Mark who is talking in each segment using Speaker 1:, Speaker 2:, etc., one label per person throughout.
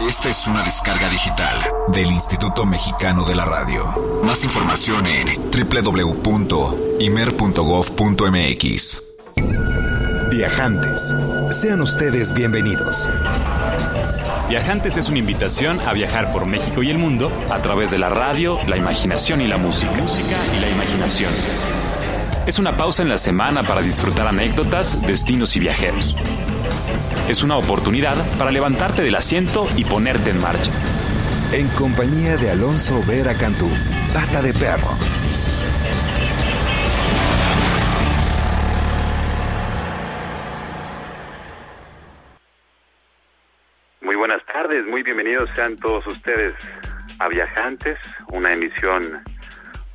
Speaker 1: Esta es una descarga digital del Instituto Mexicano de la Radio. Más información en www.imer.gov.mx.
Speaker 2: Viajantes, sean ustedes bienvenidos.
Speaker 3: Viajantes es una invitación a viajar por México y el mundo a través de la radio, la imaginación y la música. Música y la imaginación. Es una pausa en la semana para disfrutar anécdotas, destinos y viajeros es una oportunidad para levantarte del asiento y ponerte en marcha.
Speaker 2: En compañía de Alonso Vera Cantú, Pata de Perro.
Speaker 4: Muy buenas tardes, muy bienvenidos sean todos ustedes a Viajantes, una emisión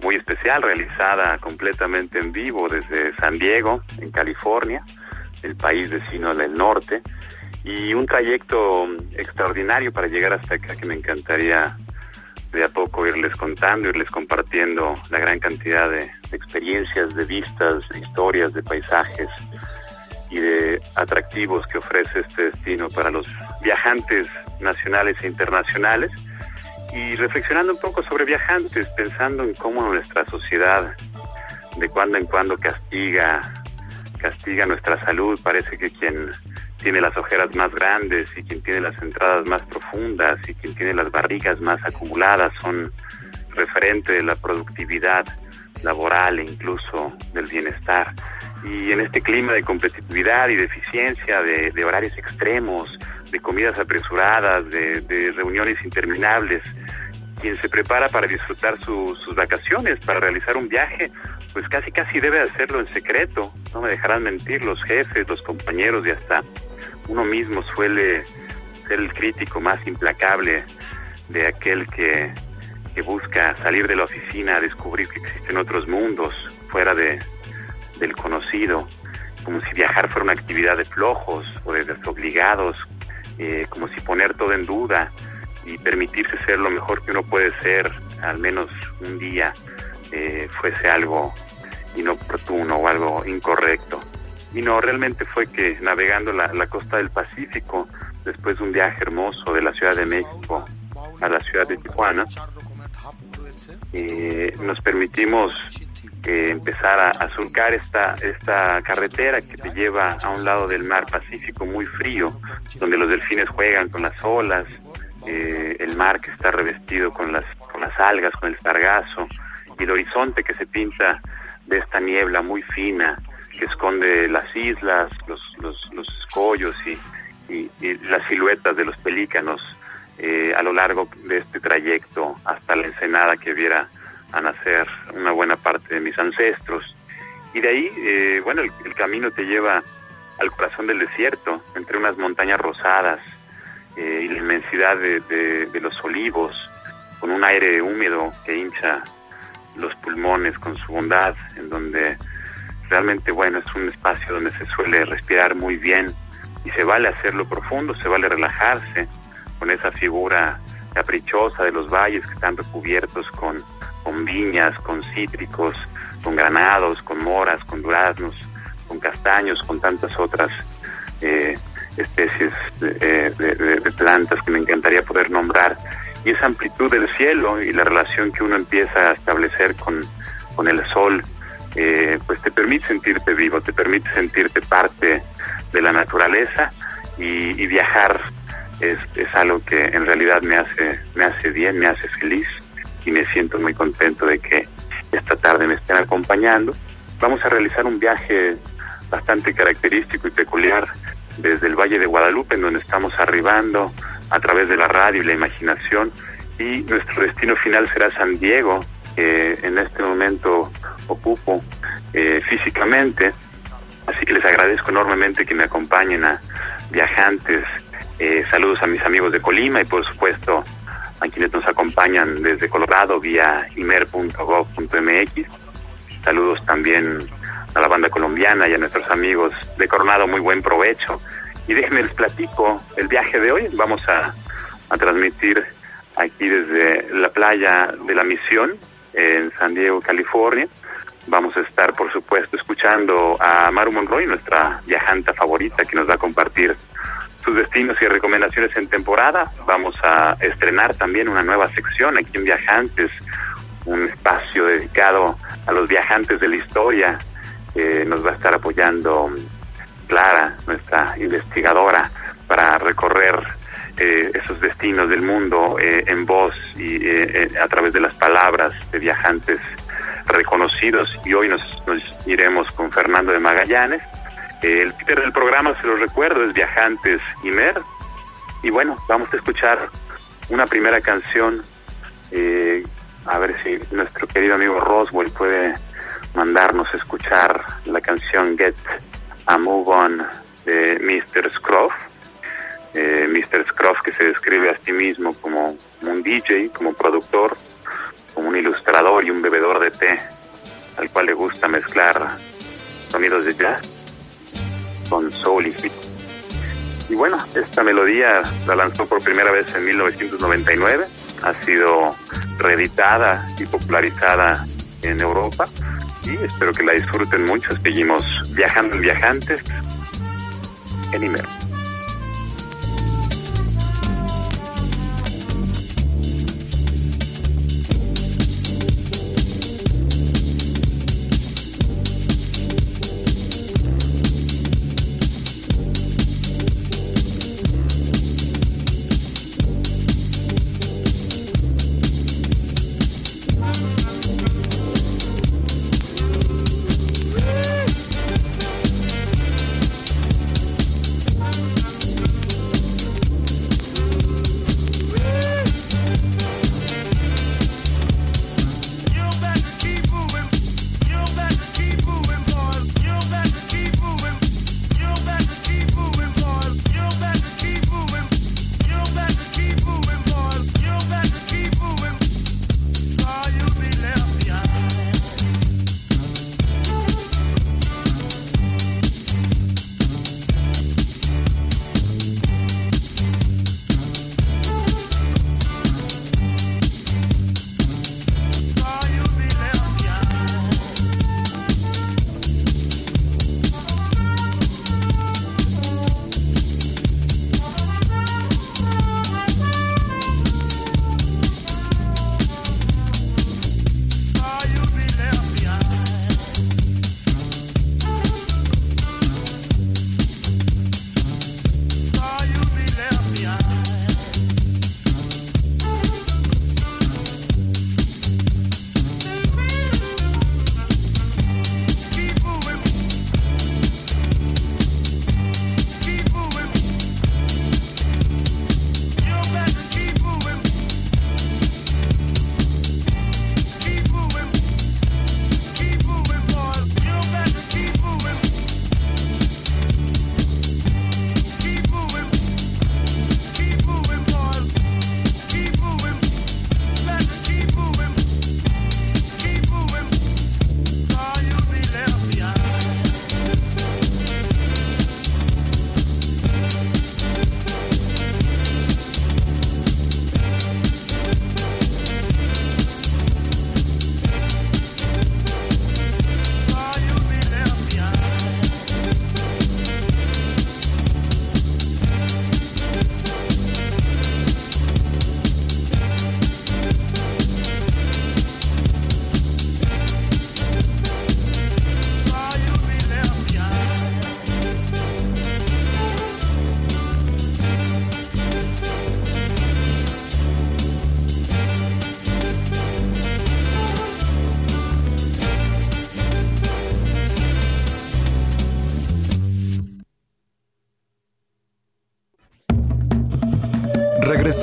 Speaker 4: muy especial realizada completamente en vivo desde San Diego, en California, el país vecino del norte y un trayecto extraordinario para llegar hasta acá que me encantaría de a poco irles contando, irles compartiendo la gran cantidad de, experiencias, de vistas, de historias, de paisajes y de atractivos que ofrece este destino para los viajantes nacionales e internacionales. Y reflexionando un poco sobre viajantes, pensando en cómo nuestra sociedad de cuando en cuando castiga castiga nuestra salud, parece que quien tiene las ojeras más grandes y quien tiene las entradas más profundas y quien tiene las barrigas más acumuladas son referente de la productividad laboral e incluso del bienestar. Y en este clima de competitividad y de eficiencia, de, horarios extremos, de comidas apresuradas, de, reuniones interminables, quien se prepara para disfrutar sus vacaciones, para realizar un viaje, pues casi casi debe hacerlo en secreto, no me dejarán mentir los jefes, los compañeros y hasta uno mismo suele ser el crítico más implacable de aquel que, busca salir de la oficina a descubrir que existen otros mundos fuera de, del conocido, como si viajar fuera una actividad de flojos o de desobligados, eh, como si poner todo en duda y permitirse ser lo mejor que uno puede ser, al menos un día, eh, fuese algo inoportuno o algo incorrecto. Y no, realmente fue que navegando la, la costa del Pacífico, después de un viaje hermoso de la Ciudad de México a la ciudad de Tijuana, eh, nos permitimos eh, empezar a, surcar esta, esta carretera que te lleva a un lado del mar Pacífico muy frío, donde los delfines juegan con las olas, eh, el mar que está revestido con las, con las algas, con el sargazo, y el horizonte que se pinta de esta niebla muy fina que esconde las islas, los, los, los escollos y, las siluetas de los pelícanos eh, a lo largo de este trayecto hasta la ensenada que viera a nacer una buena parte de mis ancestros. Y de ahí, eh, bueno, el, camino te lleva al corazón del desierto, entre unas montañas rosadas eh, y la inmensidad de, de los olivos, con un aire húmedo que hincha los pulmones con su bondad, en donde realmente, bueno, es un espacio donde se suele respirar muy bien y se vale hacerlo profundo, se vale relajarse con esa figura caprichosa de los valles que están recubiertos con, con viñas, con cítricos, con granados, con moras, con duraznos, con castaños, con tantas otras eh, especies de, de, plantas que me encantaría poder nombrar. Y esa amplitud del cielo y la relación que uno empieza a establecer con, con el sol eh, pues te permite sentirte vivo, te permite sentirte parte de la naturaleza y, viajar es, es, algo que en realidad me hace, me hace bien, me hace feliz y me siento muy contento de que esta tarde me estén acompañando. Vamos a realizar un viaje bastante característico y peculiar desde el Valle de Guadalupe, en donde estamos arribando a través de la radio y la imaginación, y nuestro destino final será San Diego, que en este momento ocupo eh, físicamente. Así que les agradezco enormemente que me acompañen a viajantes. Eh, saludos a mis amigos de Colima y por supuesto a quienes nos acompañan desde Colorado vía imer.gov.mx. Saludos también a la banda colombiana y a nuestros amigos de Coronado, muy buen provecho. Y déjenme les platico el viaje de hoy. Vamos a, a transmitir aquí desde la playa de la Misión, en San Diego, California. Vamos a estar, por supuesto, escuchando a Maru Monroy, nuestra viajanta favorita, que nos va a compartir sus destinos y recomendaciones en temporada. Vamos a estrenar también una nueva sección aquí en Viajantes, un espacio dedicado a los viajantes de la historia. nos va a estar apoyando Clara, nuestra investigadora, para recorrer eh, esos destinos del mundo eh, en voz y eh, a través de las palabras de viajantes reconocidos. Y hoy nos, iremos con Fernando de Magallanes. el Peter del programa, se lo recuerdo, es Viajantes Imer. Y bueno, vamos a escuchar una primera canción. a ver si nuestro querido amigo Roswell puede mandarnos a escuchar la canción Get a Move On de Mr. Scruff. Eh, Mr. Scruff que se describe a sí mismo como un DJ, como productor, como un ilustrador y un bebedor de té, al cual le gusta mezclar sonidos de jazz con soul y hip. Y bueno, esta melodía la lanzó por primera vez en 1999, ha sido reeditada y popularizada en Europa y espero que la disfruten mucho. Seguimos viajando en viajantes en Imer.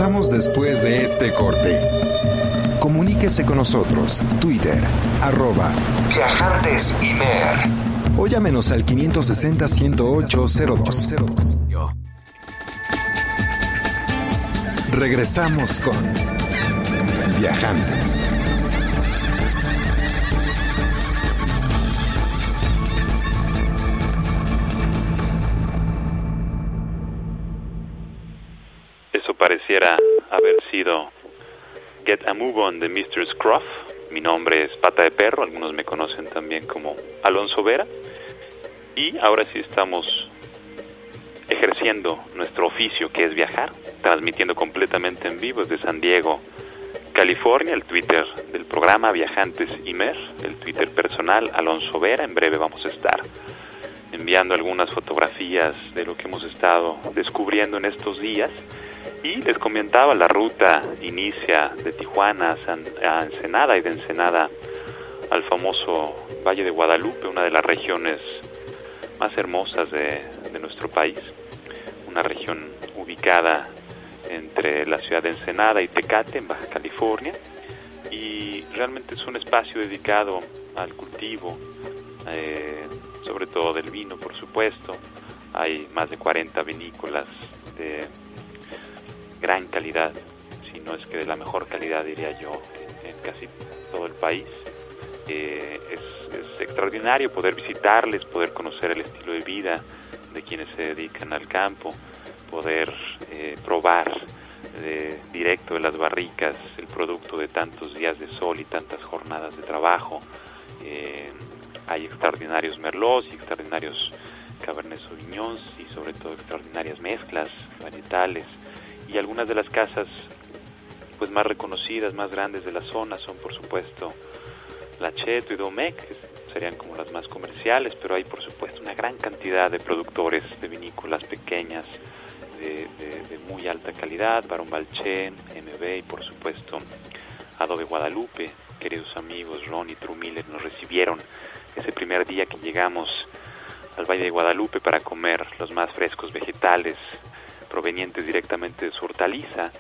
Speaker 2: Regresamos después de este corte. Comuníquese con nosotros. Twitter, arroba Viajantes Imer. O llámenos al 560-108-02. Regresamos con Viajantes.
Speaker 5: Get a Move On de Mr. Scruff. Mi nombre es Pata de Perro, algunos me conocen también como Alonso Vera. Y ahora sí estamos
Speaker 4: ejerciendo nuestro oficio que es viajar, transmitiendo completamente en vivo desde San Diego, California, el Twitter del programa Viajantes Imer, el Twitter personal Alonso Vera, en breve vamos a estar enviando algunas fotografías de lo que hemos estado descubriendo en estos días y les comentaba la ruta inicia de Tijuana a Ensenada y de Ensenada al famoso Valle de Guadalupe, una de las regiones más hermosas de, de nuestro país, una región ubicada entre la ciudad de Ensenada y Tecate, en Baja California, y realmente es un espacio dedicado al cultivo, eh, sobre todo del vino, por supuesto. Hay más de 40 vinícolas de gran calidad, si no es que de la mejor calidad, diría yo, en, casi todo el país. Eh, es, extraordinario poder visitarles, poder conocer el estilo de vida de quienes se dedican al campo, poder eh, probar de, directo de las barricas el producto de tantos días de sol y tantas jornadas de trabajo. Eh, hay extraordinarios merlots y extraordinarios cabernet sauvignons y sobre todo extraordinarias mezclas varietales y algunas de las casas pues más reconocidas, más grandes de la zona son por supuesto La Cheto y Domecq, que serían como las más comerciales, pero hay por supuesto una gran cantidad de productores de vinícolas pequeñas de, muy alta calidad, Barón Balché, MB y por supuesto Adobe Guadalupe, queridos amigos Ron y Trumiller nos recibieron ese primer día que llegamos al Valle de Guadalupe para comer los más frescos vegetales provenientes directamente de su hortaliza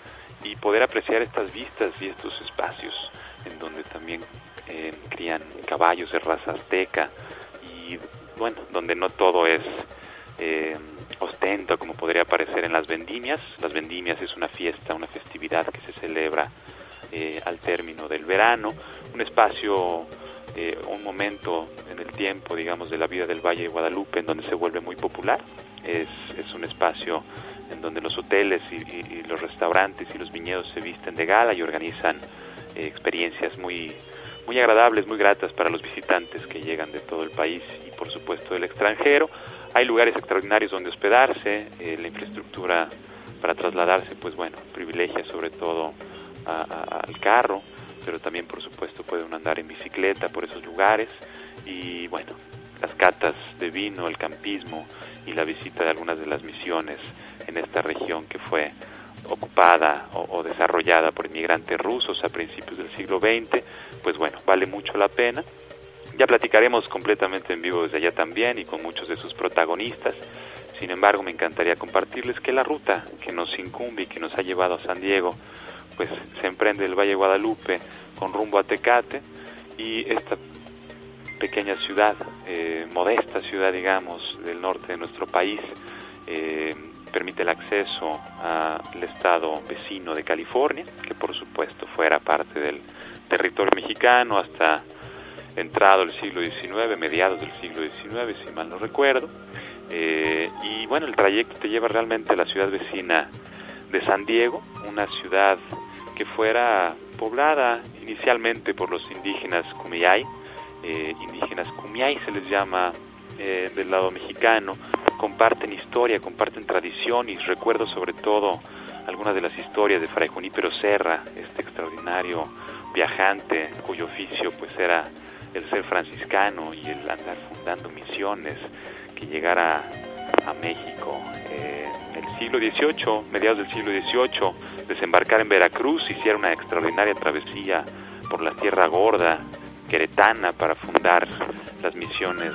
Speaker 4: y poder apreciar estas vistas y estos espacios en donde también eh, crían caballos de raza azteca y bueno, donde no todo es eh, ostento como podría parecer en las vendimias. Las vendimias es una fiesta, una festividad que se celebra eh, al término del verano, un espacio, eh, un momento en el tiempo, digamos, de la vida del Valle de Guadalupe en donde se vuelve muy popular. Es, es un espacio en donde los hoteles y, los restaurantes y los viñedos se visten de gala y organizan eh, experiencias muy, muy agradables, muy gratas para los visitantes que llegan de todo el país y por supuesto del extranjero. Hay lugares extraordinarios donde hospedarse, eh, la infraestructura para trasladarse, pues bueno, privilegia sobre todo al carro, pero también por supuesto pueden andar en bicicleta por esos lugares y bueno, las catas de vino, el campismo y la visita de algunas de las misiones en esta región que fue ocupada o, desarrollada por inmigrantes rusos a principios del siglo XX, pues bueno, vale mucho la pena. Ya platicaremos completamente en vivo desde allá también y con muchos de sus protagonistas. Sin embargo, me encantaría compartirles que la ruta que nos incumbe y que nos ha llevado a San Diego, pues se emprende del Valle Guadalupe con rumbo a Tecate y esta pequeña ciudad, eh, modesta ciudad, digamos, del norte de nuestro país, eh, permite el acceso al estado vecino de California, que por supuesto fuera parte del territorio mexicano hasta entrado el siglo XIX, mediados del siglo XIX, si mal no recuerdo. Eh, y bueno, el trayecto te lleva realmente a la ciudad vecina de San Diego, una ciudad que fuera poblada inicialmente por los indígenas Kumeyaay, eh, indígenas Kumeyaay se les llama eh, del lado mexicano, comparten historia, comparten tradición y recuerdo sobre todo algunas de las historias de Fray Junípero Serra, este extraordinario viajante cuyo oficio pues era el ser franciscano y el andar fundando misiones que llegara a México eh, el siglo XVIII, mediados del siglo XVIII, desembarcar en Veracruz, hiciera una extraordinaria travesía por la Tierra Gorda, queretana, para fundar las misiones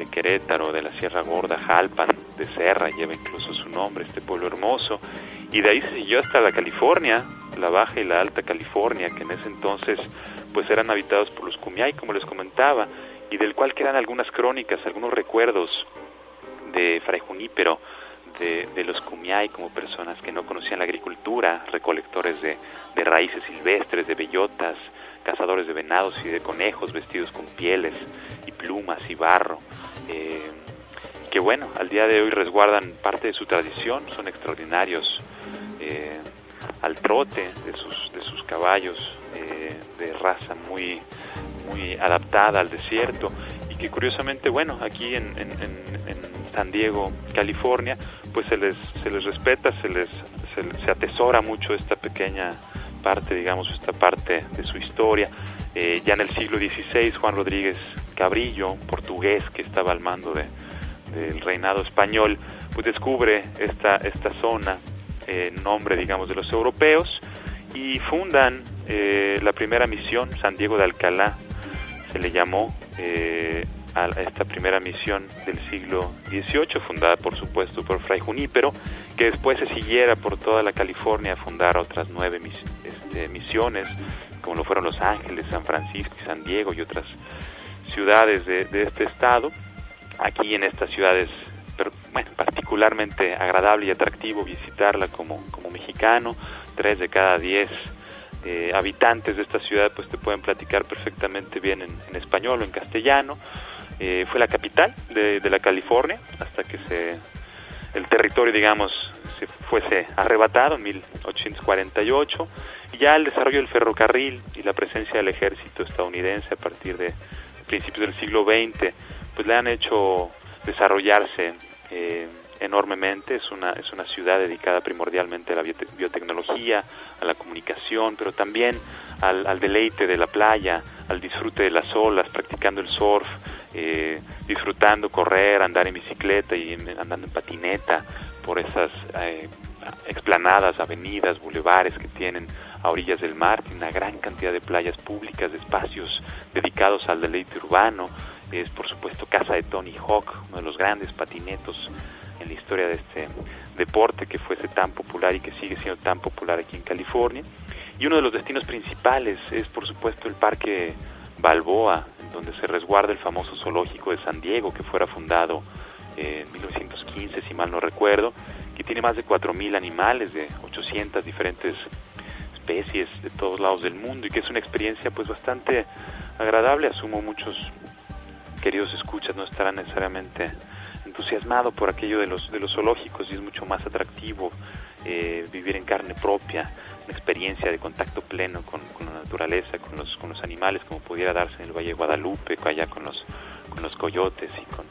Speaker 4: de Querétaro, de la Sierra Gorda, Jalpan, de Serra, lleva incluso su nombre, este pueblo hermoso, y de ahí se siguió hasta la California, la Baja y la Alta California, que en ese entonces pues eran habitados por los Kumiai, como les comentaba, y del cual quedan algunas crónicas, algunos recuerdos de Fray Junípero, de, de, los Kumiai como personas que no conocían la agricultura, recolectores de, de raíces silvestres, de bellotas, cazadores de venados y de conejos vestidos con pieles y plumas y barro, eh, que bueno, al día de hoy resguardan parte de su tradición, son extraordinarios eh, al trote de sus, de sus caballos eh, de raza muy, muy adaptada al desierto y que curiosamente, bueno, aquí en, San Diego, California, pues se les, se les respeta, se les se, atesora mucho esta pequeña parte, digamos, esta parte de su historia. Eh, ya en el siglo XVI, Juan Rodríguez Cabrillo, portugués que estaba al mando de, del reinado español, pues descubre esta, esta zona en nombre, digamos, de los europeos y fundan eh, la primera misión, San Diego de Alcalá, se le llamó eh, a esta primera misión del siglo XVIII, fundada por supuesto por Fray Junípero, que después se siguiera por toda la California a fundar otras nueve este, misiones, como lo fueron Los Ángeles, San Francisco y San Diego y otras ciudades de, este estado. Aquí en estas ciudades, pero, bueno, particularmente agradable y atractivo visitarla como, como mexicano, tres de cada diez eh, habitantes de esta ciudad pues te pueden platicar perfectamente bien en, español o en castellano. Eh, fue la capital de, la California hasta que se el territorio digamos se fuese arrebatado en 1848 y ya el desarrollo del ferrocarril y la presencia del ejército estadounidense a partir de principios del siglo XX pues le han hecho desarrollarse eh, enormemente, es una, es una ciudad dedicada primordialmente a la biotecnología, a la comunicación, pero también al, deleite de la playa, al disfrute de las olas, practicando el surf, eh, disfrutando correr, andar en bicicleta y andando en patineta por esas eh, explanadas, avenidas, bulevares que tienen a orillas del mar, tiene una gran cantidad de playas públicas, de espacios dedicados al deleite urbano, es por supuesto casa de Tony Hawk, uno de los grandes patinetos en la historia de este deporte que fuese tan popular y que sigue siendo tan popular aquí en California. Y uno de los destinos principales es, por supuesto, el Parque Balboa, donde se resguarda el famoso zoológico de San Diego, que fuera fundado en 1915, si mal no recuerdo, que tiene más de 4.000 animales de 800 diferentes especies de todos lados del mundo y que es una experiencia pues bastante agradable. Asumo muchos queridos escuchas no estarán necesariamente entusiasmado por aquello de los, de los zoológicos y es mucho más atractivo eh, vivir en carne propia, una experiencia de contacto pleno con, la naturaleza, con los, con los animales, como pudiera darse en el Valle de Guadalupe, allá con los, con los coyotes y con,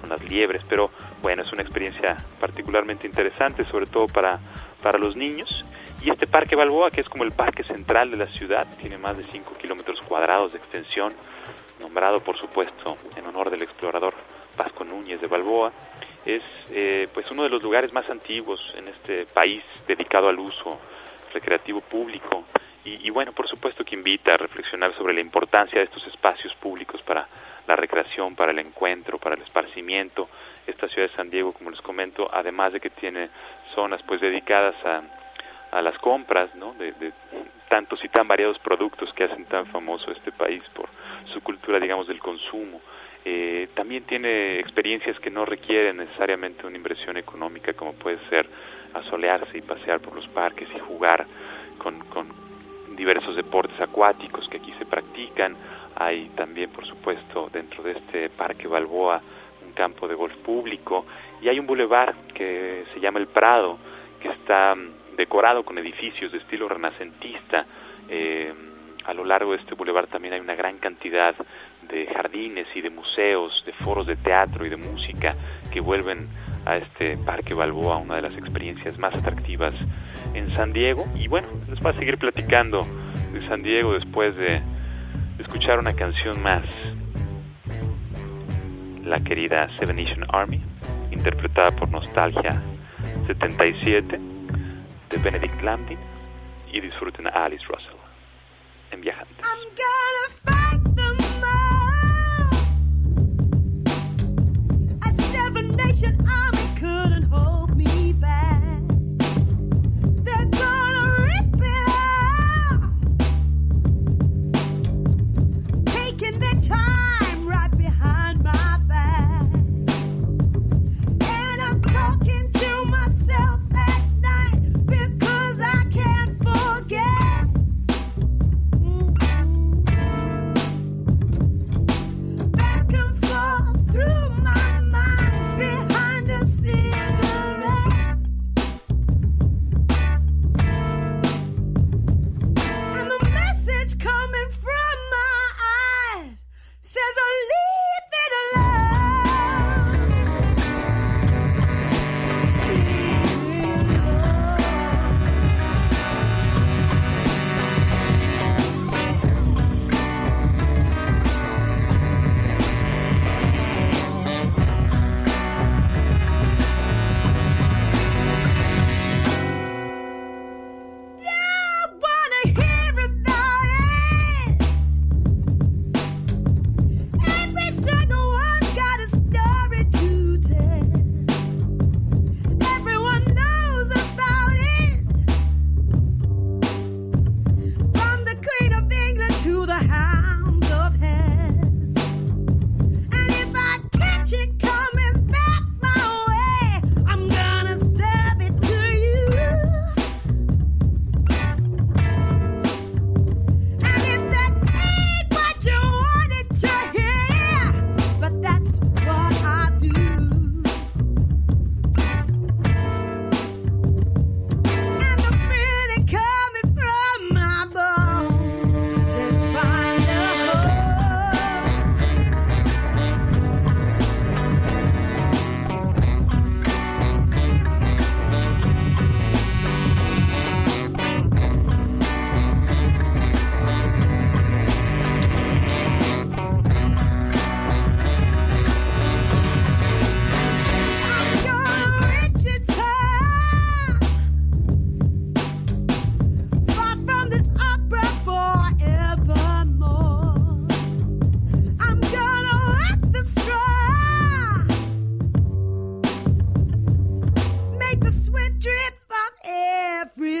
Speaker 4: con las liebres. Pero bueno, es una experiencia particularmente interesante, sobre todo para, para los niños. Y este Parque Balboa, que es como el parque central de la ciudad, tiene más de 5 kilómetros cuadrados de extensión, nombrado por supuesto en honor del explorador Pasco Núñez de Balboa, es eh, pues uno de los lugares más antiguos en este país dedicado al uso recreativo público y, bueno, por supuesto que invita a reflexionar sobre la importancia de estos espacios públicos para la recreación, para el encuentro, para el esparcimiento. Esta ciudad de San Diego, como les comento, además de que tiene zonas pues dedicadas a, a las compras, ¿no? De, de tantos y tan variados productos que hacen tan famoso este país por su cultura, digamos, del consumo. Eh, también tiene experiencias que no requieren necesariamente una inversión económica como puede ser asolearse y pasear por los parques y jugar con, con diversos deportes acuáticos que aquí se practican. Hay también, por supuesto, dentro de este Parque Balboa un campo de golf público y hay un bulevar que se llama El Prado, que está mm, decorado con edificios de estilo renacentista. Eh, a lo largo de este bulevar también hay una gran cantidad de jardines y de museos, de foros de teatro y de música que vuelven a este Parque Balboa una de las experiencias más atractivas en San Diego. Y bueno, les voy a seguir platicando de San Diego después de, escuchar una canción más. La querida Seven Nation Army, interpretada por Nostalgia 77 de Benedict Lambdin y disfruten a Alice Russell en Viajantes. Nation. Army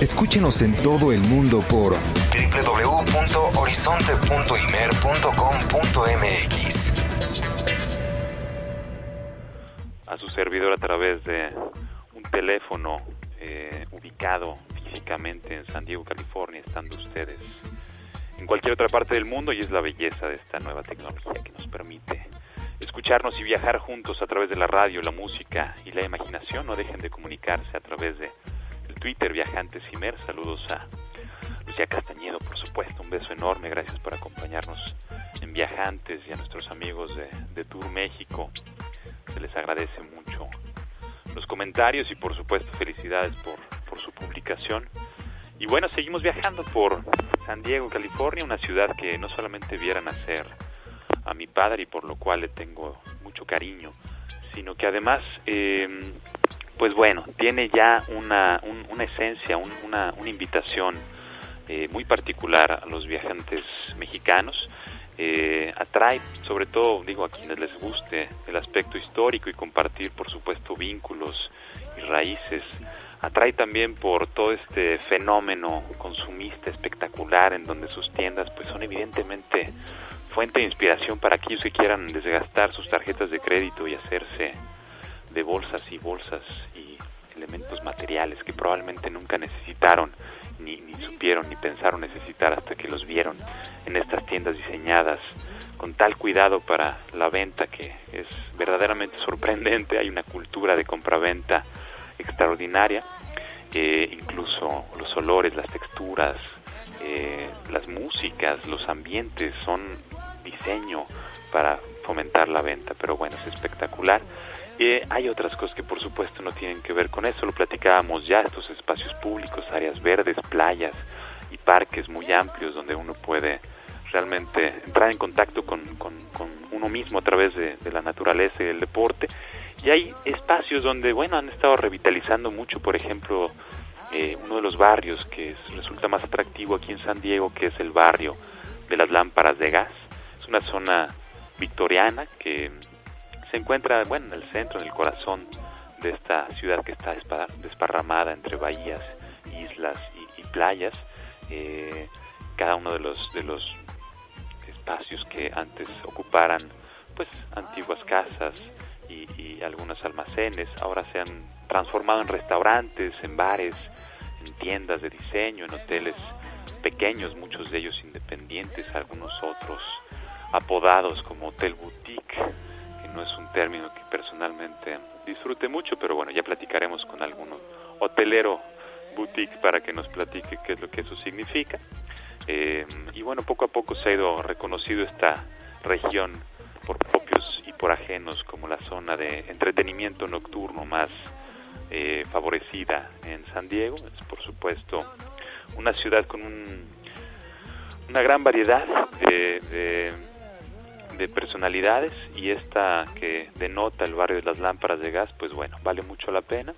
Speaker 2: Escúchenos en todo el mundo por www.horizonte.imer.com.mx.
Speaker 4: A su servidor a través de un teléfono eh, ubicado físicamente en San Diego, California, estando ustedes en cualquier otra parte del mundo y es la belleza de esta nueva tecnología que nos permite escucharnos y viajar juntos a través de la radio, la música y la imaginación. No dejen de comunicarse a través de el Twitter Viajantes Imer. Saludos a Lucía Castañedo, por supuesto. Un beso enorme. Gracias por acompañarnos en Viajantes y a nuestros amigos de, Tour México. Se les agradece mucho los comentarios y por supuesto felicidades por, por su publicación. Y bueno, seguimos viajando por San Diego, California, una ciudad que no solamente viera nacer a mi padre y por lo cual le tengo mucho cariño, sino que además, em, pues bueno, tiene ya una, una esencia, una, una, invitación eh, muy particular a los viajantes mexicanos. Eh, atrae sobre todo, digo, a quienes les guste el aspecto histórico y compartir, por supuesto, vínculos y raíces. Atrae también por todo este fenómeno consumista espectacular en donde sus tiendas pues son evidentemente fuente de inspiración para aquellos que quieran desgastar sus tarjetas de crédito y hacerse de bolsas y bolsas y elementos materiales que probablemente nunca necesitaron, ni, ni supieron, ni pensaron necesitar hasta que los vieron en estas tiendas diseñadas con tal cuidado para la venta que es verdaderamente sorprendente. Hay una cultura de compraventa extraordinaria, eh, incluso los olores, las texturas, eh, las músicas, los ambientes son diseño para fomentar la venta, pero bueno, es espectacular. Y hay otras cosas que por supuesto no tienen que ver con eso, lo platicábamos ya, estos espacios públicos, áreas verdes, playas y parques muy amplios donde uno puede realmente entrar en contacto con, con, uno mismo a través de, la naturaleza y del deporte. Y hay espacios donde, bueno, han estado revitalizando mucho, por ejemplo, eh, uno de los barrios que resulta más atractivo aquí en San Diego, que es el barrio de las lámparas de gas una zona victoriana que se encuentra bueno en el centro, en el corazón de esta ciudad que está desparramada entre bahías, islas y, playas. Eh, cada uno de los de los espacios que antes ocuparan pues antiguas casas y, y algunos almacenes ahora se han transformado en restaurantes, en bares, en tiendas de diseño, en hoteles pequeños, muchos de ellos independientes, algunos otros apodados como hotel boutique, no es un término que personalmente disfrute mucho, pero bueno, ya platicaremos con algún hotelero boutique para que nos platique qué es lo que eso significa. Eh, y bueno, poco a poco se ha ido reconocido esta región por propios y por ajenos como la zona de entretenimiento nocturno más eh, favorecida en San Diego. Es por supuesto una ciudad con un, una gran variedad de personalidades y esta que denota el barrio de las lámparas de gas, pues bueno, vale mucho la pena.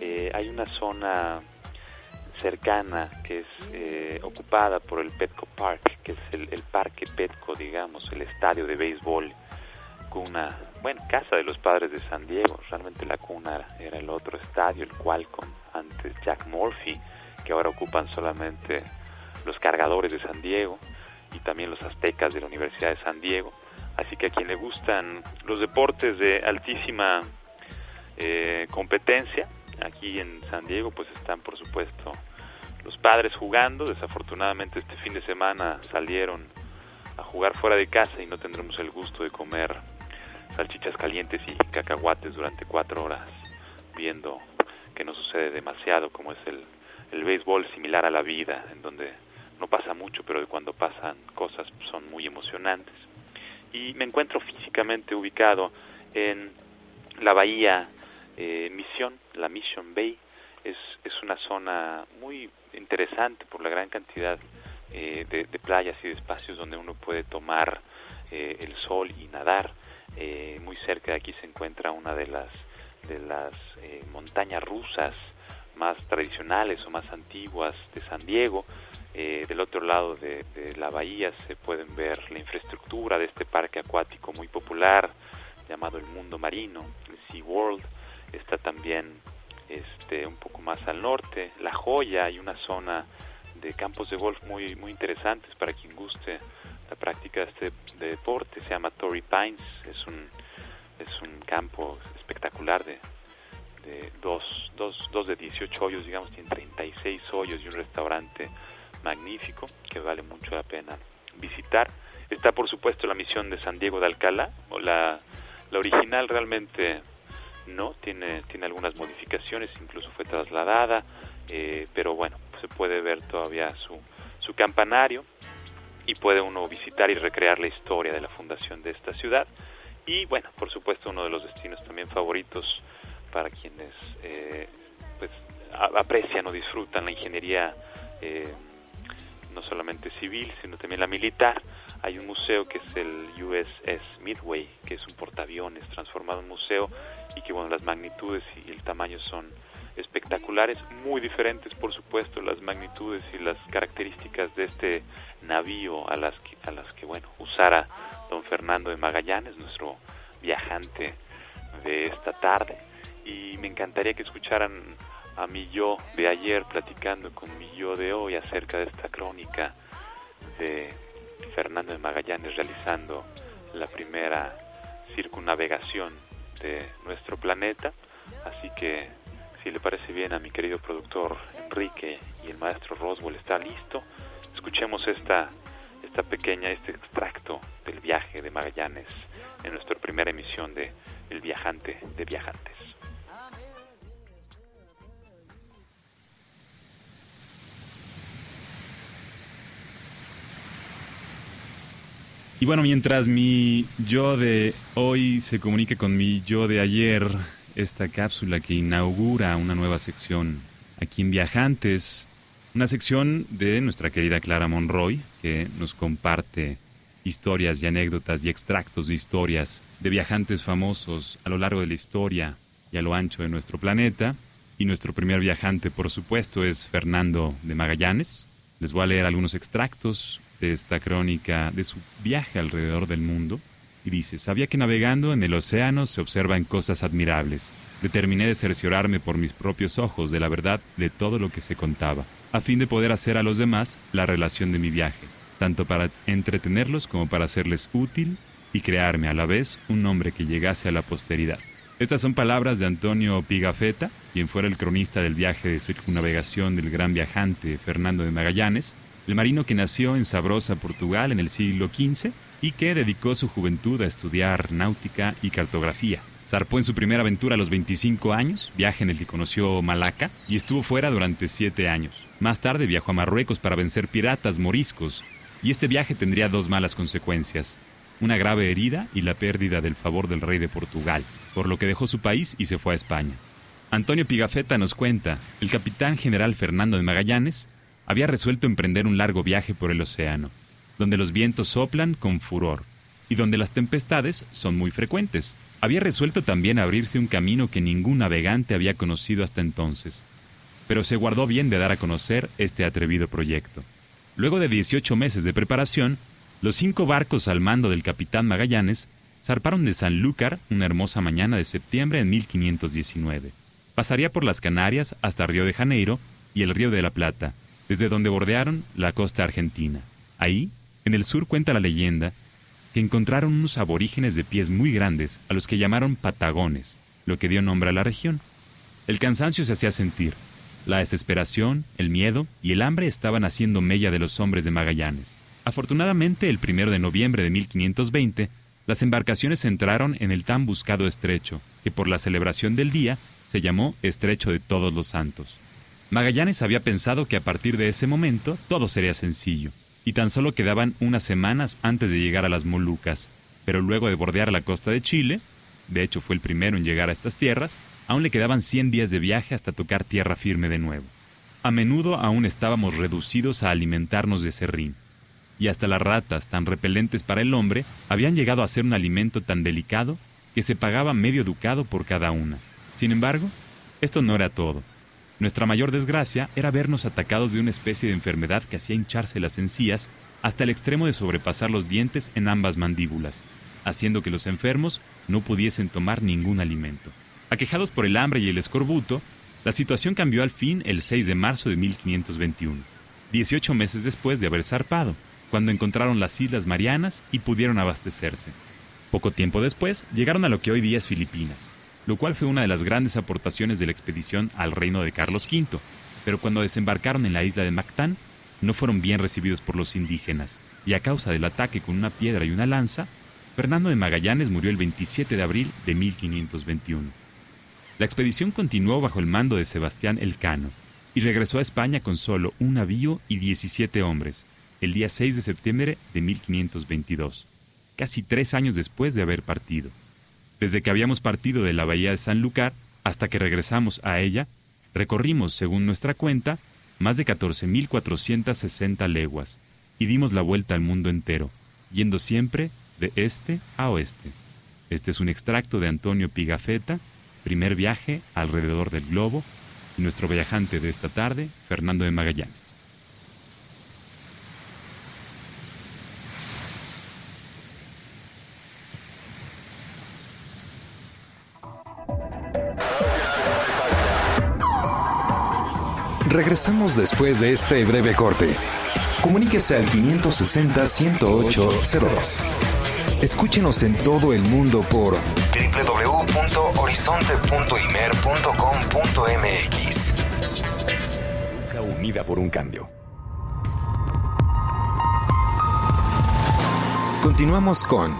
Speaker 4: Eh, hay una zona cercana que es eh, ocupada por el Petco Park, que es el, parque Petco, digamos, el estadio de béisbol, cuna, bueno, casa de los padres de San Diego, realmente la cuna era el otro estadio, el cual con antes Jack Murphy, que ahora ocupan solamente los cargadores de San Diego y también los aztecas de la Universidad de San Diego. Así que a quien le gustan los deportes de altísima eh, competencia, aquí en San Diego pues están por supuesto los padres jugando. Desafortunadamente este fin de semana salieron a jugar fuera de casa y no tendremos el gusto de comer salchichas calientes y cacahuates durante cuatro horas viendo que no sucede demasiado como es el, el béisbol similar a la vida en donde no pasa mucho pero cuando pasan cosas son muy emocionantes y me encuentro físicamente ubicado en la bahía eh, Misión, la Mission Bay, es, es una zona muy interesante por la gran cantidad eh, de, playas y de espacios donde uno puede tomar eh, el sol y nadar. Eh, muy cerca de aquí se encuentra una de las de las eh, montañas rusas más tradicionales o más antiguas de San Diego. Eh, del otro lado de, la bahía se pueden ver la infraestructura de este parque acuático muy popular llamado el Mundo Marino, el Sea World. Está también este, un poco más al norte, La Joya, y una zona de campos de golf muy, muy interesantes para quien guste la práctica de este de deporte. Se llama Torrey Pines, es un, es un campo espectacular de, de dos, dos, dos de 18 hoyos, digamos, tiene 36 hoyos y un restaurante magnífico que vale mucho la pena visitar. Está, por supuesto, la misión de San Diego de Alcalá, o la, la original realmente no, tiene, tiene algunas modificaciones, incluso fue trasladada, eh, pero bueno, se puede ver todavía su, su campanario y puede uno visitar y recrear la historia de la fundación de esta ciudad. Y bueno, por supuesto, uno de los destinos también favoritos para quienes eh, pues, aprecian o disfrutan la ingeniería eh, no solamente civil, sino también la militar. Hay un museo que es el USS Midway, que es un portaaviones transformado en museo y que bueno, las magnitudes y el tamaño son espectaculares, muy diferentes por supuesto las magnitudes y las características de este navío a las que, a las que bueno, usara don Fernando de Magallanes, nuestro viajante de esta tarde. Y me encantaría que escucharan a mi yo de ayer platicando con mi yo de hoy acerca de esta crónica de Fernando de Magallanes realizando la primera circunnavegación de nuestro planeta. Así que si le parece bien a mi querido productor Enrique y el maestro Roswell está listo, escuchemos esta, esta pequeña, este extracto del viaje de Magallanes en nuestra primera emisión de El viajante de viajantes.
Speaker 3: Y bueno, mientras mi yo de hoy se comunique con mi yo de ayer, esta cápsula que inaugura una nueva sección aquí en Viajantes, una sección de nuestra querida Clara Monroy, que nos comparte historias y anécdotas y extractos de historias de viajantes famosos a lo largo de la historia y a lo ancho de nuestro planeta. Y nuestro primer viajante, por supuesto, es Fernando de Magallanes. Les voy a leer algunos extractos de esta crónica de su viaje alrededor del mundo. Y dice, sabía que navegando en el océano se observan cosas admirables. Determiné de cerciorarme por mis propios ojos de la verdad de todo lo que se contaba, a fin de poder hacer a los demás la relación de mi viaje, tanto para entretenerlos como para hacerles útil y crearme a la vez un nombre que llegase a la posteridad. Estas son palabras de Antonio Pigafetta, quien fuera el cronista del viaje de circunnavegación del gran viajante Fernando de Magallanes, el marino que nació en Sabrosa, Portugal, en el siglo XV y que dedicó su juventud a estudiar náutica y cartografía. Zarpó en su primera aventura a los 25 años, viaje en el que conoció Malaca, y estuvo fuera durante siete años. Más tarde viajó a Marruecos para vencer piratas moriscos, y este viaje tendría dos malas consecuencias, una grave herida y la pérdida del favor del rey de Portugal, por lo que dejó su país y se fue a España. Antonio Pigafetta nos cuenta, el capitán general Fernando de Magallanes había resuelto emprender un largo viaje por el océano, donde los vientos soplan con furor y donde las tempestades son muy frecuentes. Había resuelto también abrirse un camino que ningún navegante había conocido hasta entonces, pero se guardó bien de dar a conocer este atrevido proyecto. Luego de 18 meses de preparación, los cinco barcos al mando del capitán Magallanes zarparon de Sanlúcar una hermosa mañana de septiembre de 1519. Pasaría por las Canarias hasta Río de Janeiro y el Río de la Plata, desde donde bordearon la costa argentina. Ahí, en el sur cuenta la leyenda, que encontraron unos aborígenes de pies muy grandes, a los que llamaron patagones, lo que dio nombre a la región. El cansancio se hacía sentir. La desesperación, el miedo y el hambre estaban haciendo mella de los hombres de Magallanes. Afortunadamente, el primero de noviembre de 1520, las embarcaciones entraron en el tan buscado estrecho, que por la celebración del día se llamó Estrecho de Todos los Santos. Magallanes había pensado que a partir de ese momento todo sería sencillo, y tan solo quedaban unas semanas antes de llegar a las Molucas, pero luego de bordear la costa de Chile, de hecho fue el primero en llegar a estas tierras, aún le quedaban 100 días de viaje hasta tocar tierra firme de nuevo. A menudo aún estábamos reducidos a alimentarnos de serrín, y hasta las ratas, tan repelentes para el hombre, habían llegado a ser un alimento tan delicado que se pagaba medio ducado por cada una. Sin embargo, esto no era todo. Nuestra mayor desgracia era vernos atacados de una especie de enfermedad que hacía hincharse las encías hasta el extremo de sobrepasar los dientes en ambas mandíbulas, haciendo que los enfermos no pudiesen tomar ningún alimento. Aquejados por el hambre y el escorbuto, la situación cambió al fin el 6 de marzo de 1521, 18 meses después de haber zarpado, cuando encontraron las Islas Marianas y pudieron abastecerse. Poco tiempo después llegaron a lo que hoy día es Filipinas, lo cual fue una de las grandes aportaciones de la expedición al reino de Carlos V, pero cuando desembarcaron en la isla de Mactán, no fueron bien recibidos por los indígenas, y a causa del ataque con una piedra y una lanza, Fernando de Magallanes murió el 27 de abril de 1521. La expedición continuó bajo el mando de Sebastián Elcano y regresó a España con solo un navío y 17 hombres, el día 6 de septiembre de 1522, casi tres años después de haber partido. Desde que habíamos partido de la bahía de San Lucar hasta que regresamos a ella, recorrimos, según nuestra cuenta, más de 14.460 leguas y dimos la vuelta al mundo entero, yendo siempre de este a oeste. Este es un extracto de Antonio Pigafetta, primer viaje alrededor del globo, y nuestro viajante de esta tarde, Fernando de Magallanes.
Speaker 2: Regresamos después de este breve corte. Comuníquese al 560-108-02. Escúchenos en todo el mundo por www.horizonte.imer.com.mx.
Speaker 1: Unida por un cambio.
Speaker 2: Continuamos con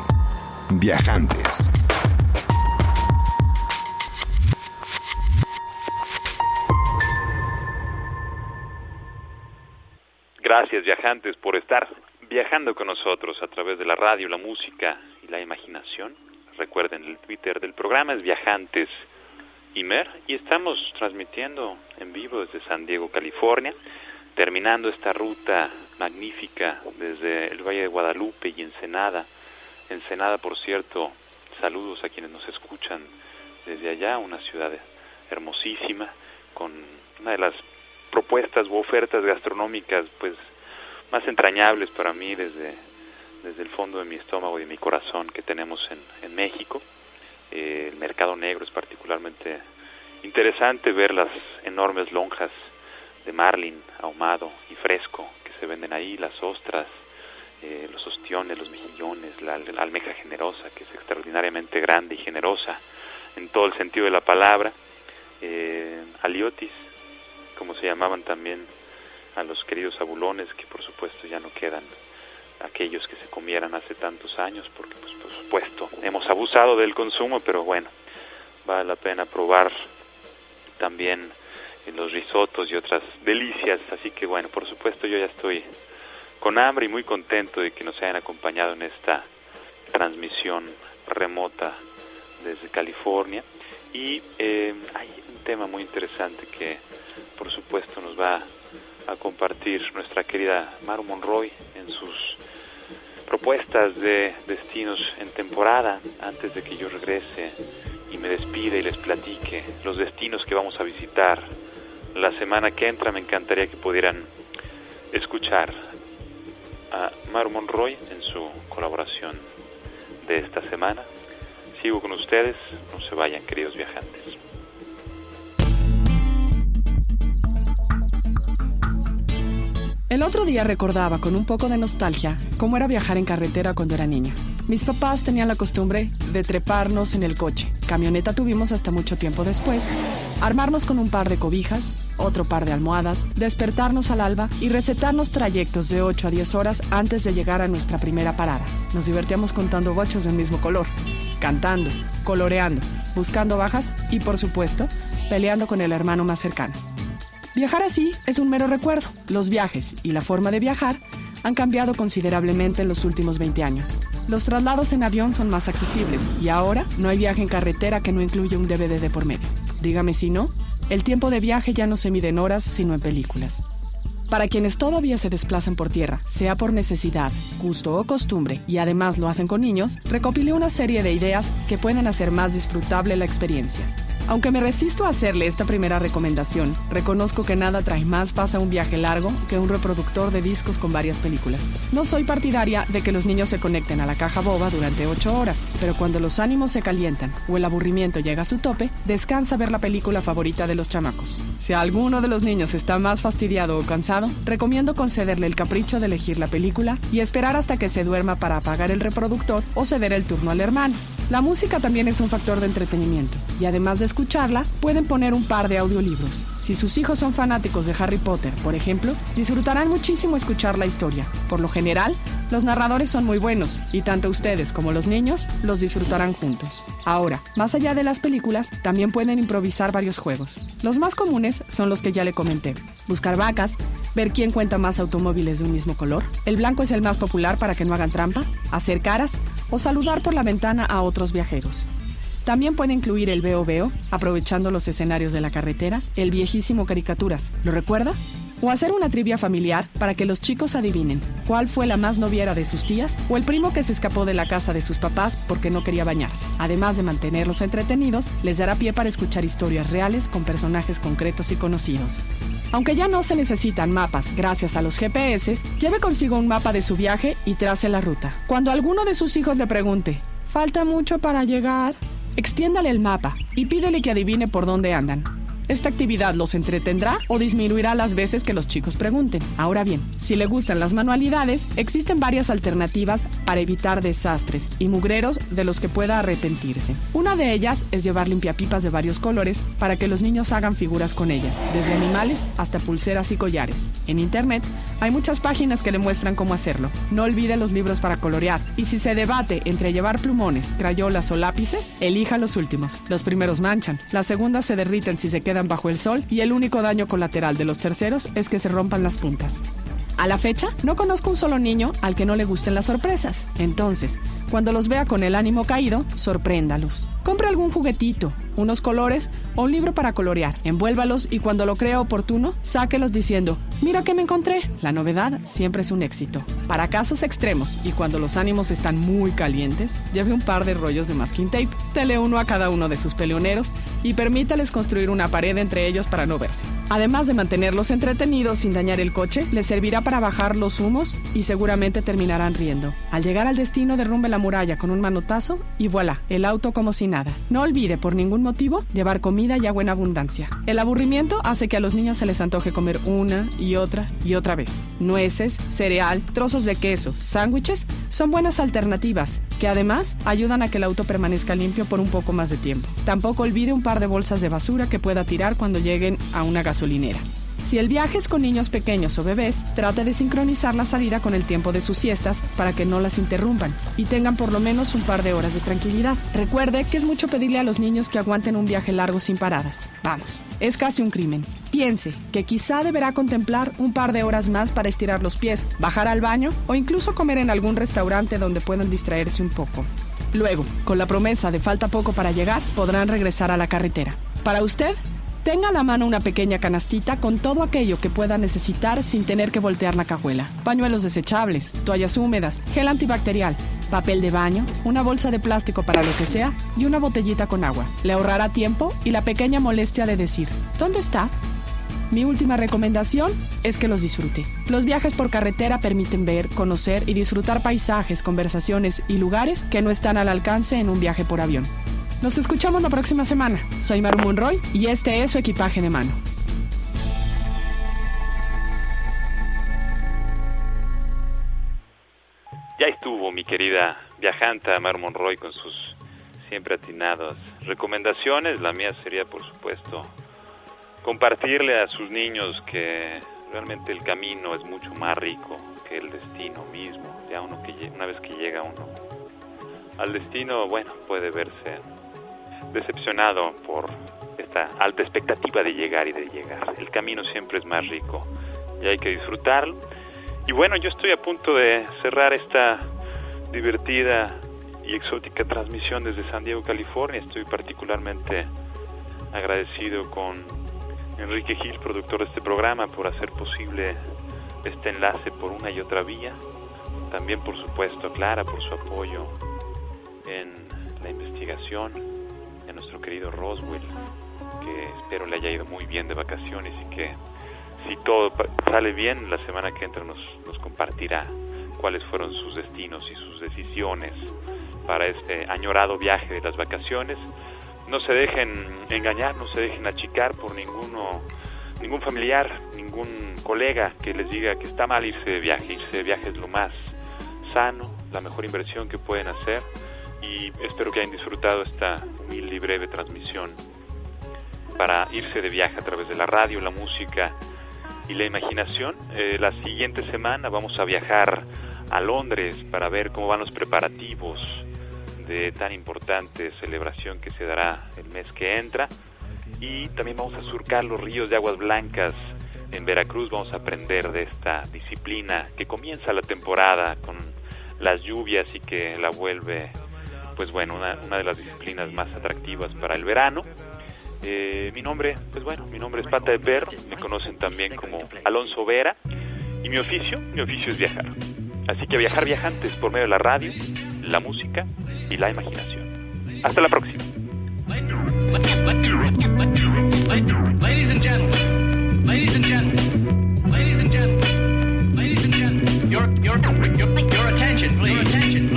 Speaker 2: Viajantes.
Speaker 4: Viajantes por estar viajando con nosotros a través de la radio, la música y la imaginación. Recuerden, el Twitter del programa es Viajantes Imer y estamos transmitiendo en vivo desde San Diego, California, terminando esta ruta magnífica desde el Valle de Guadalupe y Ensenada. Ensenada, por cierto, saludos a quienes nos escuchan desde allá, una ciudad hermosísima, con una de las propuestas u ofertas gastronómicas pues más entrañables para mí desde, desde el fondo de mi estómago y de mi corazón que tenemos en, en México. Eh, el mercado negro es particularmente interesante ver las enormes lonjas de marlin ahumado y fresco que se venden ahí, las ostras, eh, los ostiones, los mejillones, la, la, almeja generosa que es extraordinariamente grande y generosa en todo el sentido de la palabra, eh, aliotis, como se llamaban también a los queridos abulones, que por supuesto ya no quedan aquellos que se comieran hace tantos años, porque pues, por supuesto hemos abusado del consumo, pero bueno, vale la pena probar también los risotos y otras delicias, así que bueno, por supuesto yo ya estoy con hambre y muy contento de que nos hayan acompañado en esta transmisión remota desde California. Y eh, hay un tema muy interesante que por supuesto nos va a compartir nuestra querida Maru Monroy en sus propuestas de destinos en temporada antes de que yo regrese y me despide y les platique los destinos que vamos a visitar. La semana que entra me encantaría que pudieran escuchar a Maru Monroy en su colaboración de esta semana. Sigo con ustedes no se vayan queridos viajantes
Speaker 6: El otro día recordaba con un poco de nostalgia cómo era viajar en carretera cuando era niña. Mis papás tenían la costumbre de treparnos en el coche. Camioneta tuvimos hasta mucho tiempo después. Armarnos con un par de cobijas, otro par de almohadas, despertarnos al alba y recetarnos trayectos de 8 a 10 horas antes de llegar a nuestra primera parada. Nos divertíamos contando bochos del mismo color, cantando, coloreando, buscando bajas y, por supuesto, peleando con el hermano más cercano. Viajar así es un mero recuerdo. Los viajes y la forma de viajar han cambiado considerablemente en los últimos 20 años. Los traslados en avión son más accesibles y ahora no hay viaje en carretera que no incluya un DVD de por medio. Dígame si no, el tiempo de viaje ya no se mide en horas, sino en películas. Para quienes todavía se desplazan por tierra, sea por necesidad, gusto o costumbre, y además lo hacen con niños, recopilé una serie de ideas que pueden hacer más disfrutable la experiencia. Aunque me resisto a hacerle esta primera recomendación, reconozco que nada trae más paz a un viaje largo que un reproductor de discos con varias películas. No soy partidaria de que los niños se conecten a la caja boba durante 8 horas, pero cuando los ánimos se calientan o el aburrimiento llega a su tope, descansa ver la película favorita de los chamacos. Si alguno de los niños está más fastidiado o cansado, recomiendo concederle el capricho de elegir la película y esperar hasta que se duerma para apagar el reproductor o ceder el turno al hermano. La música también es un factor de entretenimiento y además de escucharla, pueden poner un par de audiolibros. Si sus hijos son fanáticos de Harry Potter, por ejemplo, disfrutarán muchísimo escuchar la historia. Por lo general, los narradores son muy buenos y tanto ustedes como los niños los disfrutarán juntos. Ahora, más allá de las películas, también pueden improvisar varios juegos. Los más comunes son los que ya le comenté. Buscar vacas, ver quién cuenta más automóviles de un mismo color, el blanco es el más popular para que no hagan trampa, hacer caras o saludar por la ventana a otros viajeros. También puede incluir el veo veo, aprovechando los escenarios de la carretera, el viejísimo caricaturas. ¿Lo recuerda? O hacer una trivia familiar para que los chicos adivinen cuál fue la más noviera de sus tías o el primo que se escapó de la casa de sus papás porque no quería bañarse. Además de mantenerlos entretenidos, les dará pie para escuchar historias reales con personajes concretos y conocidos. Aunque ya no se necesitan mapas gracias a los GPS, lleve consigo un mapa de su viaje y trace la ruta. Cuando alguno de sus hijos le pregunte, ¿falta mucho para llegar? Extiéndale el mapa y pídele que adivine por dónde andan. Esta actividad los entretendrá o disminuirá las veces que los chicos pregunten. Ahora bien, si le gustan las manualidades, existen varias alternativas para evitar desastres y mugreros de los que pueda arrepentirse. Una de ellas es llevar limpiapipas de varios colores para que los niños hagan figuras con ellas, desde animales hasta pulseras y collares. En internet hay muchas páginas que le muestran cómo hacerlo. No olvide los libros para colorear y si se debate entre llevar plumones, crayolas o lápices, elija los últimos. Los primeros manchan, las segundas se derriten si se quedan bajo el sol y el único daño colateral de los terceros es que se rompan las puntas. A la fecha, no conozco un solo niño al que no le gusten las sorpresas. Entonces, cuando los vea con el ánimo caído, sorpréndalos. Compre algún juguetito, unos colores o un libro para colorear. Envuélvalos y cuando lo crea oportuno, sáquelos diciendo, mira que me encontré. La novedad siempre es un éxito. Para casos extremos y cuando los ánimos están muy calientes, lleve un par de rollos de masking tape, tele uno a cada uno de sus peleoneros y permítales construir una pared entre ellos para no verse. Además de mantenerlos entretenidos sin dañar el coche, les servirá para bajar los humos y seguramente terminarán riendo. Al llegar al destino, derrumbe la muralla con un manotazo y voilà, el auto como si nada. No olvide por ningún motivo llevar comida y agua en abundancia. El aburrimiento hace que a los niños se les antoje comer una y otra y otra vez. Nueces, cereal, trozos de queso, sándwiches son buenas alternativas que además ayudan a que el auto permanezca limpio por un poco más de tiempo. Tampoco olvide un par de bolsas de basura que pueda tirar cuando lleguen a una gasolinera. Si el viaje es con niños pequeños o bebés, trate de sincronizar la salida con el tiempo de sus siestas para que no las interrumpan y tengan por lo menos un par de horas de tranquilidad. Recuerde que es mucho pedirle a los niños que aguanten un viaje largo sin paradas. Vamos, es casi un crimen. Piense que quizá deberá contemplar un par de horas más para estirar los pies, bajar al baño o incluso comer en algún restaurante donde puedan distraerse un poco. Luego, con la promesa de falta poco para llegar, podrán regresar a la carretera. Para usted, Tenga a la mano una pequeña canastita con todo aquello que pueda necesitar sin tener que voltear la cajuela. Pañuelos desechables, toallas húmedas, gel antibacterial, papel de baño, una bolsa de plástico para lo que sea y una botellita con agua. Le ahorrará tiempo y la pequeña molestia de decir, ¿dónde está? Mi última recomendación es que los disfrute. Los viajes por carretera permiten ver, conocer y disfrutar paisajes, conversaciones y lugares que no están al alcance en un viaje por avión. Nos escuchamos la próxima semana. Soy Maru Monroy y este es su equipaje de mano.
Speaker 4: Ya estuvo mi querida viajanta Maru Monroy con sus siempre atinadas recomendaciones. La mía sería, por supuesto, compartirle a sus niños que realmente el camino es mucho más rico que el destino mismo. Ya uno que una vez que llega uno al destino, bueno, puede verse decepcionado por esta alta expectativa de llegar y de llegar. El camino siempre es más rico y hay que disfrutarlo. Y bueno, yo estoy a punto de cerrar esta divertida y exótica transmisión desde San Diego, California. Estoy particularmente agradecido con Enrique Gil, productor de este programa, por hacer posible este enlace por una y otra vía. También, por supuesto, Clara por su apoyo en la investigación, querido Roswell, que espero le haya ido muy bien de vacaciones y que si todo sale bien, la semana que entra nos, nos compartirá cuáles fueron sus destinos y sus decisiones para este añorado viaje de las vacaciones. No se dejen engañar, no se dejen achicar por ninguno, ningún familiar, ningún colega que les diga que está mal irse de viaje. Irse de viaje es lo más sano, la mejor inversión que pueden hacer y espero que hayan disfrutado esta humilde y breve transmisión para irse de viaje a través de la radio, la música y la imaginación. Eh, la siguiente semana vamos a viajar a Londres para ver cómo van los preparativos de tan importante celebración que se dará el mes que entra. Y también vamos a surcar los ríos de aguas blancas en Veracruz. Vamos a aprender de esta disciplina que comienza la temporada con las lluvias y que la vuelve, pues bueno, una, una de las disciplinas más atractivas para el verano. Eh, mi nombre, pues bueno, mi nombre es Pata de Perro, me conocen también como Alonso Vera y mi oficio, mi oficio es viajar. Así que viajar viajantes por medio de la radio, la música y la imaginación. Hasta la próxima.
Speaker 7: Your, your, your, your attention, please. Your attention, please.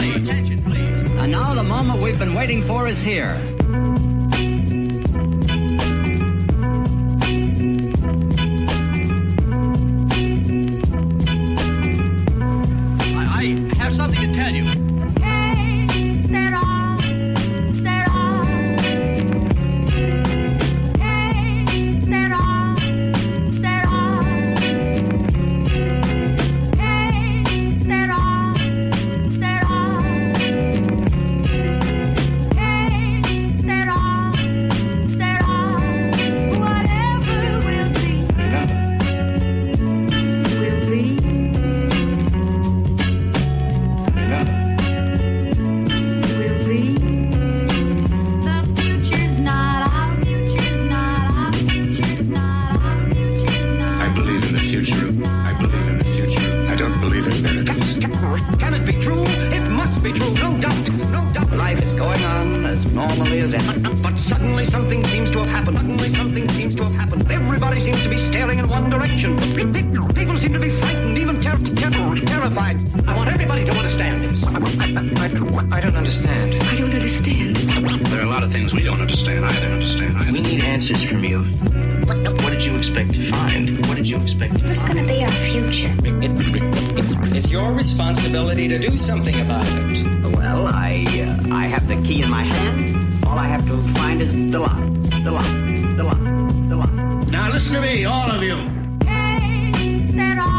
Speaker 8: And now the moment we've been waiting for is here.
Speaker 7: Have
Speaker 9: the
Speaker 8: key in my hand. All I have to find is the lock. The lock. The lock. The lock.
Speaker 9: Now listen to me, all of you.
Speaker 10: Oh,